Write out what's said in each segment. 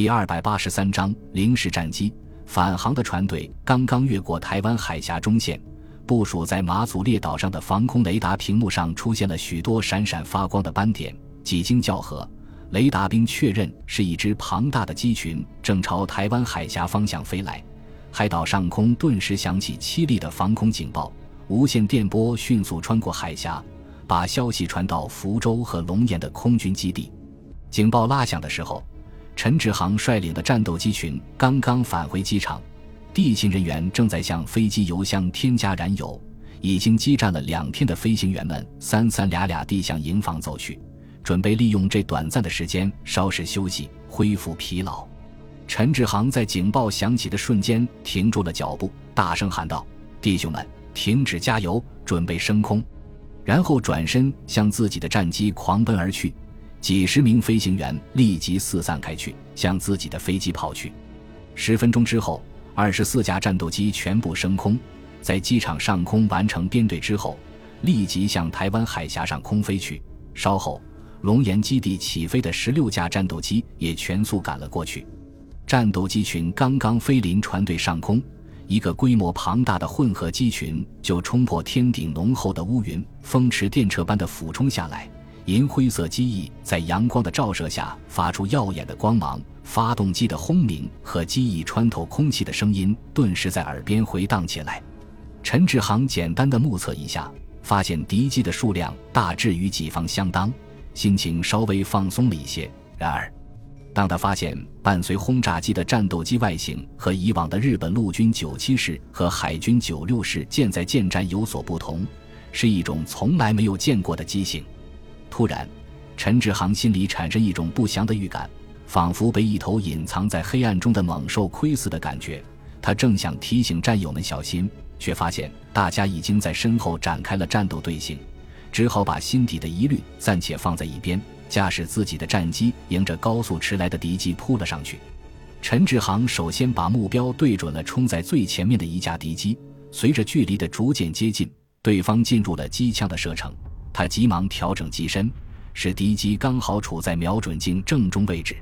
第二百八十三章零式战机。返航的船队刚刚越过台湾海峡中线，部署在马祖列岛上的防空雷达屏幕上出现了许多闪闪发光的斑点。几经校核，雷达兵确认是一支庞大的机群正朝台湾海峡方向飞来。海岛上空顿时响起凄厉的防空警报，无线电波迅速穿过海峡，把消息传到福州和龙岩的空军基地。警报拉响的时候。陈志航率领的战斗机群刚刚返回机场，地勤人员正在向飞机油箱添加燃油。已经激战了两天的飞行员们三三俩俩地向营房走去，准备利用这短暂的时间稍事休息，恢复疲劳。陈志航在警报响起的瞬间停住了脚步，大声喊道：“弟兄们，停止加油，准备升空！”然后转身向自己的战机狂奔而去。几十名飞行员立即四散开去，向自己的飞机跑去。十分钟之后，二十四架战斗机全部升空，在机场上空完成编队之后，立即向台湾海峡上空飞去。稍后，龙岩基地起飞的十六架战斗机也全速赶了过去。战斗机群刚刚飞临船队上空，一个规模庞大的混合机群就冲破天顶浓厚的乌云，风驰电掣般的俯冲下来。银灰色机翼在阳光的照射下发出耀眼的光芒，发动机的轰鸣和机翼穿透空气的声音顿时在耳边回荡起来。陈志航简单的目测一下，发现敌机的数量大致与己方相当，心情稍微放松了一些。然而，当他发现伴随轰炸机的战斗机外形和以往的日本陆军九七式和海军九六式舰载舰战有所不同，是一种从来没有见过的机型。突然，陈志航心里产生一种不祥的预感，仿佛被一头隐藏在黑暗中的猛兽窥视的感觉。他正想提醒战友们小心，却发现大家已经在身后展开了战斗队形，只好把心底的疑虑暂且放在一边，驾驶自己的战机迎着高速驰来的敌机扑了上去。陈志航首先把目标对准了冲在最前面的一架敌机，随着距离的逐渐接近，对方进入了机枪的射程。他急忙调整机身，使敌机刚好处在瞄准镜正中位置。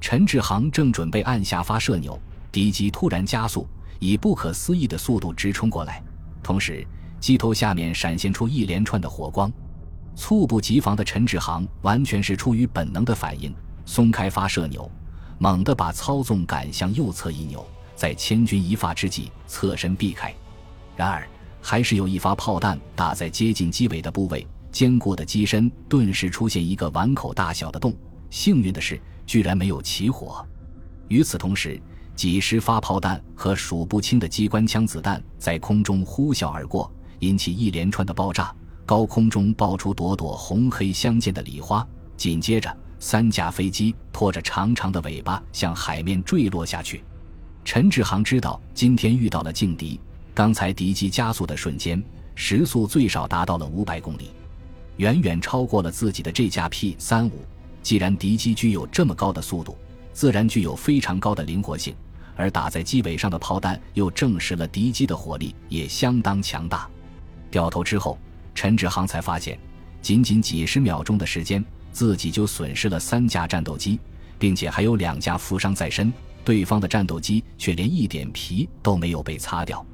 陈志航正准备按下发射钮，敌机突然加速，以不可思议的速度直冲过来，同时机头下面闪现出一连串的火光。猝不及防的陈志航完全是出于本能的反应，松开发射钮，猛地把操纵杆向右侧一扭，在千钧一发之际侧身避开。然而，还是有一发炮弹打在接近机尾的部位。坚固的机身顿时出现一个碗口大小的洞，幸运的是，居然没有起火。与此同时，几十发炮弹和数不清的机关枪子弹在空中呼啸而过，引起一连串的爆炸。高空中爆出朵朵红黑相间的礼花，紧接着，三架飞机拖着长长的尾巴向海面坠落下去。陈志航知道今天遇到了劲敌，刚才敌机加速的瞬间，时速最少达到了五百公里。远远超过了自己的这架 P 三五。既然敌机具有这么高的速度，自然具有非常高的灵活性，而打在机尾上的炮弹又证实了敌机的火力也相当强大。掉头之后，陈志航才发现，仅仅几十秒钟的时间，自己就损失了三架战斗机，并且还有两架负伤在身。对方的战斗机却连一点皮都没有被擦掉。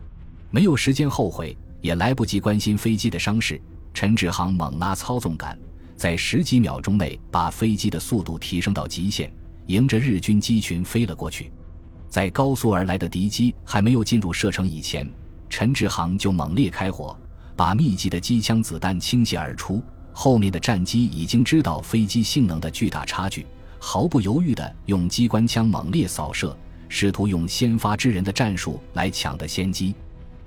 没有时间后悔，也来不及关心飞机的伤势。陈志航猛拉操纵杆，在十几秒钟内把飞机的速度提升到极限，迎着日军机群飞了过去。在高速而来的敌机还没有进入射程以前，陈志航就猛烈开火，把密集的机枪子弹倾泻而出。后面的战机已经知道飞机性能的巨大差距，毫不犹豫地用机关枪猛烈扫射，试图用先发制人的战术来抢得先机。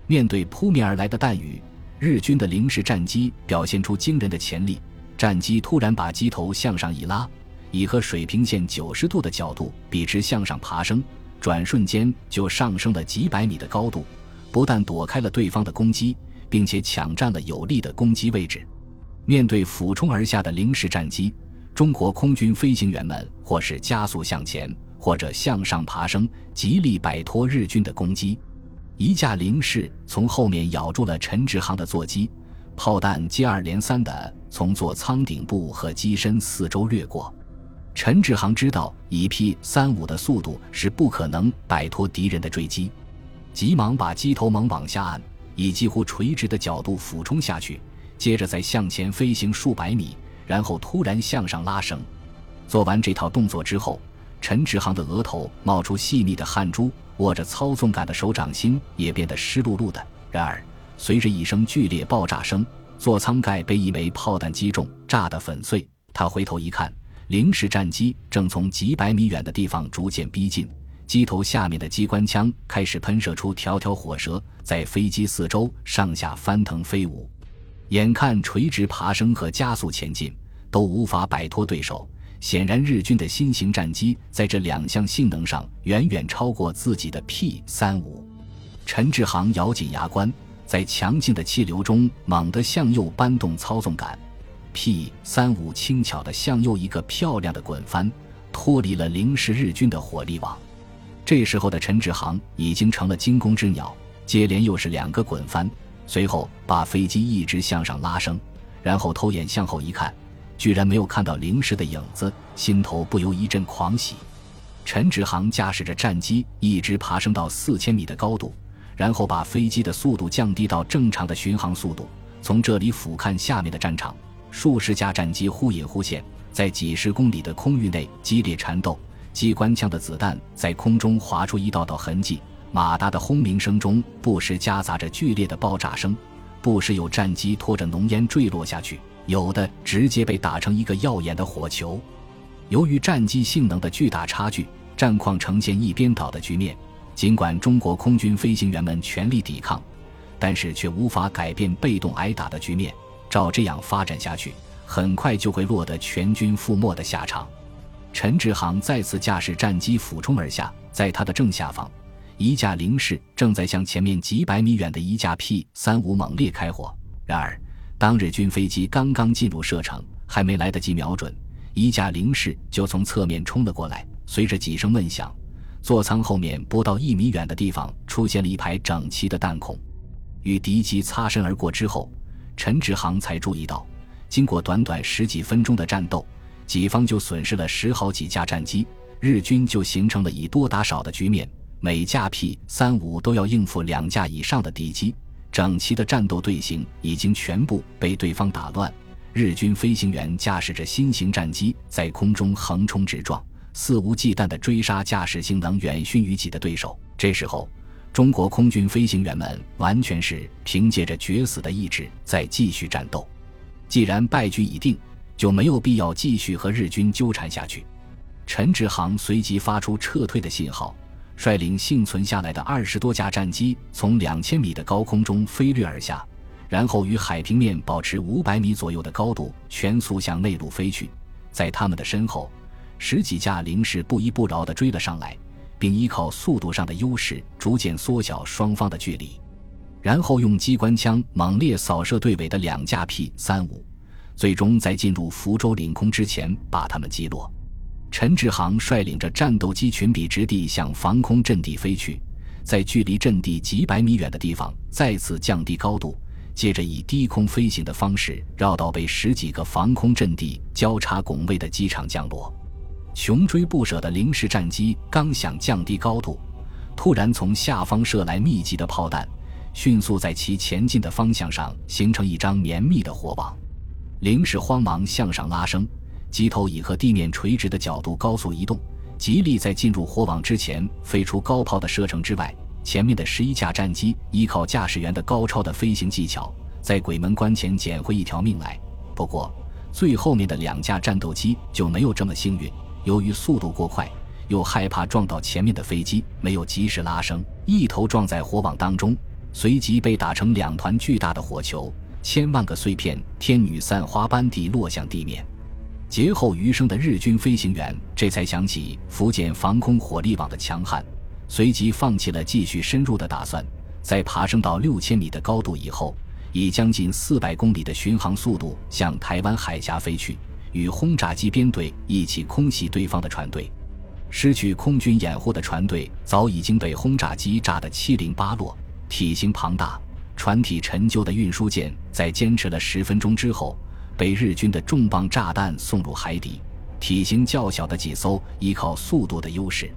面对扑面而来的弹雨。日军的零式战机表现出惊人的潜力，战机突然把机头向上一拉，以和水平线九十度的角度笔直向上爬升，转瞬间就上升了几百米的高度，不但躲开了对方的攻击，并且抢占了有利的攻击位置。面对俯冲而下的零式战机，中国空军飞行员们或是加速向前，或者向上爬升，极力摆脱日军的攻击。一架零式从后面咬住了陈志航的座机，炮弹接二连三的从座舱顶部和机身四周掠过。陈志航知道以 P 三五的速度是不可能摆脱敌人的追击，急忙把机头猛往下按，以几乎垂直的角度俯冲下去，接着再向前飞行数百米，然后突然向上拉绳。做完这套动作之后，陈志航的额头冒出细密的汗珠，握着操纵杆的手掌心也变得湿漉漉的。然而，随着一声剧烈爆炸声，座舱盖被一枚炮弹击中，炸得粉碎。他回头一看。零式战机正从几百米远的地方逐渐逼近，机头下面的机关枪开始喷射出条条火舌，在飞机四周上下翻腾飞舞。眼看垂直爬升和加速前进都无法摆脱对手，显然日军的新型战机在这两项性能上远远超过自己的 P 三五。陈志航咬紧牙关，在强劲的气流中猛地向右搬动操纵杆。P 三五轻巧地向右一个漂亮的滚翻，脱离了零式日军的火力网。这时候的陈志航已经成了惊弓之鸟，接连又是两个滚翻，随后把飞机一直向上拉升，然后偷眼向后一看，居然没有看到零式的影子，心头不由一阵狂喜。陈志航驾驶着战机一直爬升到四千米的高度，然后把飞机的速度降低到正常的巡航速度，从这里俯瞰下面的战场。数十架战机忽隐忽现，在几十公里的空域内激烈缠斗，机关枪的子弹在空中划出一道道痕迹。马达的轰鸣声中，不时夹杂着剧烈的爆炸声，不时有战机拖着浓烟坠落下去，有的直接被打成一个耀眼的火球。由于战机性能的巨大差距，战况呈现一边倒的局面。尽管中国空军飞行员们全力抵抗，但是却无法改变被动挨打的局面。照这样发展下去，很快就会落得全军覆没的下场。陈志航再次驾驶战机俯冲而下，在他的正下方，一架零式正在向前面几百米远的一架 P 三五猛烈开火。然而，当日军飞机刚刚进入射程，还没来得及瞄准，一架零式就从侧面冲了过来。随着几声闷响，座舱后面不到一米远的地方出现了一排整齐的弹孔，与敌机擦身而过之后。陈志航才注意到，经过短短十几分钟的战斗，己方就损失了十好几架战机，日军就形成了以多打少的局面。每架 P 三五都要应付两架以上的敌机，整齐的战斗队形已经全部被对方打乱。日军飞行员驾驶着新型战机在空中横冲直撞，肆无忌惮地追杀驾驶性能远逊于己的对手。这时候。中国空军飞行员们完全是凭借着决死的意志在继续战斗。既然败局已定，就没有必要继续和日军纠缠下去。陈志航随即发出撤退的信号，率领幸存下来的二十多架战机从两千米的高空中飞掠而下，然后与海平面保持五百米左右的高度，全速向内陆飞去。在他们的身后，十几架零式不依不饶地追了上来。并依靠速度上的优势，逐渐缩小双方的距离，然后用机关枪猛烈扫射队尾的两架 P 三五，最终在进入福州领空之前把他们击落。陈志航率领着战斗机群笔直地向防空阵地飞去，在距离阵地几百米远的地方再次降低高度，接着以低空飞行的方式绕到被十几个防空阵地交叉拱卫的机场降落。穷追不舍的零式战机刚想降低高度，突然从下方射来密集的炮弹，迅速在其前进的方向上形成一张绵密的火网。零式慌忙向上拉升，机头以和地面垂直的角度高速移动，极力在进入火网之前飞出高炮的射程之外。前面的十一架战机依靠驾驶员的高超的飞行技巧，在鬼门关前捡回一条命来。不过，最后面的两架战斗机就没有这么幸运。由于速度过快，又害怕撞到前面的飞机，没有及时拉升，一头撞在火网当中，随即被打成两团巨大的火球，千万个碎片天女散花般地落向地面。劫后余生的日军飞行员这才想起福建防空火力网的强悍，随即放弃了继续深入的打算。在爬升到六千米的高度以后，以将近四百公里的巡航速度向台湾海峡飞去。与轰炸机编队一起空袭对方的船队，失去空军掩护的船队早已经被轰炸机炸得七零八落。体型庞大、船体陈旧的运输舰，在坚持了十分钟之后，被日军的重磅炸弹送入海底。体型较小的几艘依靠速度的优势，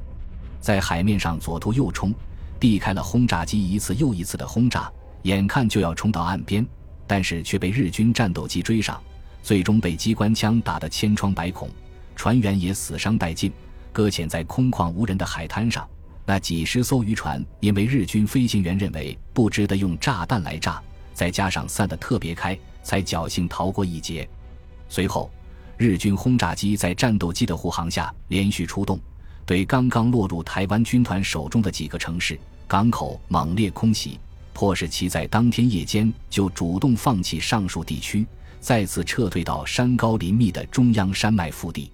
在海面上左突右冲，避开了轰炸机一次又一次的轰炸，眼看就要冲到岸边，但是却被日军战斗机追上，最终被机关枪打得千疮百孔，船员也死伤殆尽，搁浅在空旷无人的海滩上。那几十艘渔船因为日军飞行员认为不值得用炸弹来炸，再加上散得特别开，才侥幸逃过一劫。随后，日军轰炸机在战斗机的护航下连续出动，对刚刚落入台湾军团手中的几个城市、港口猛烈空袭，迫使其在当天夜间就主动放弃上述地区，再次撤退到山高林密的中央山脉腹地。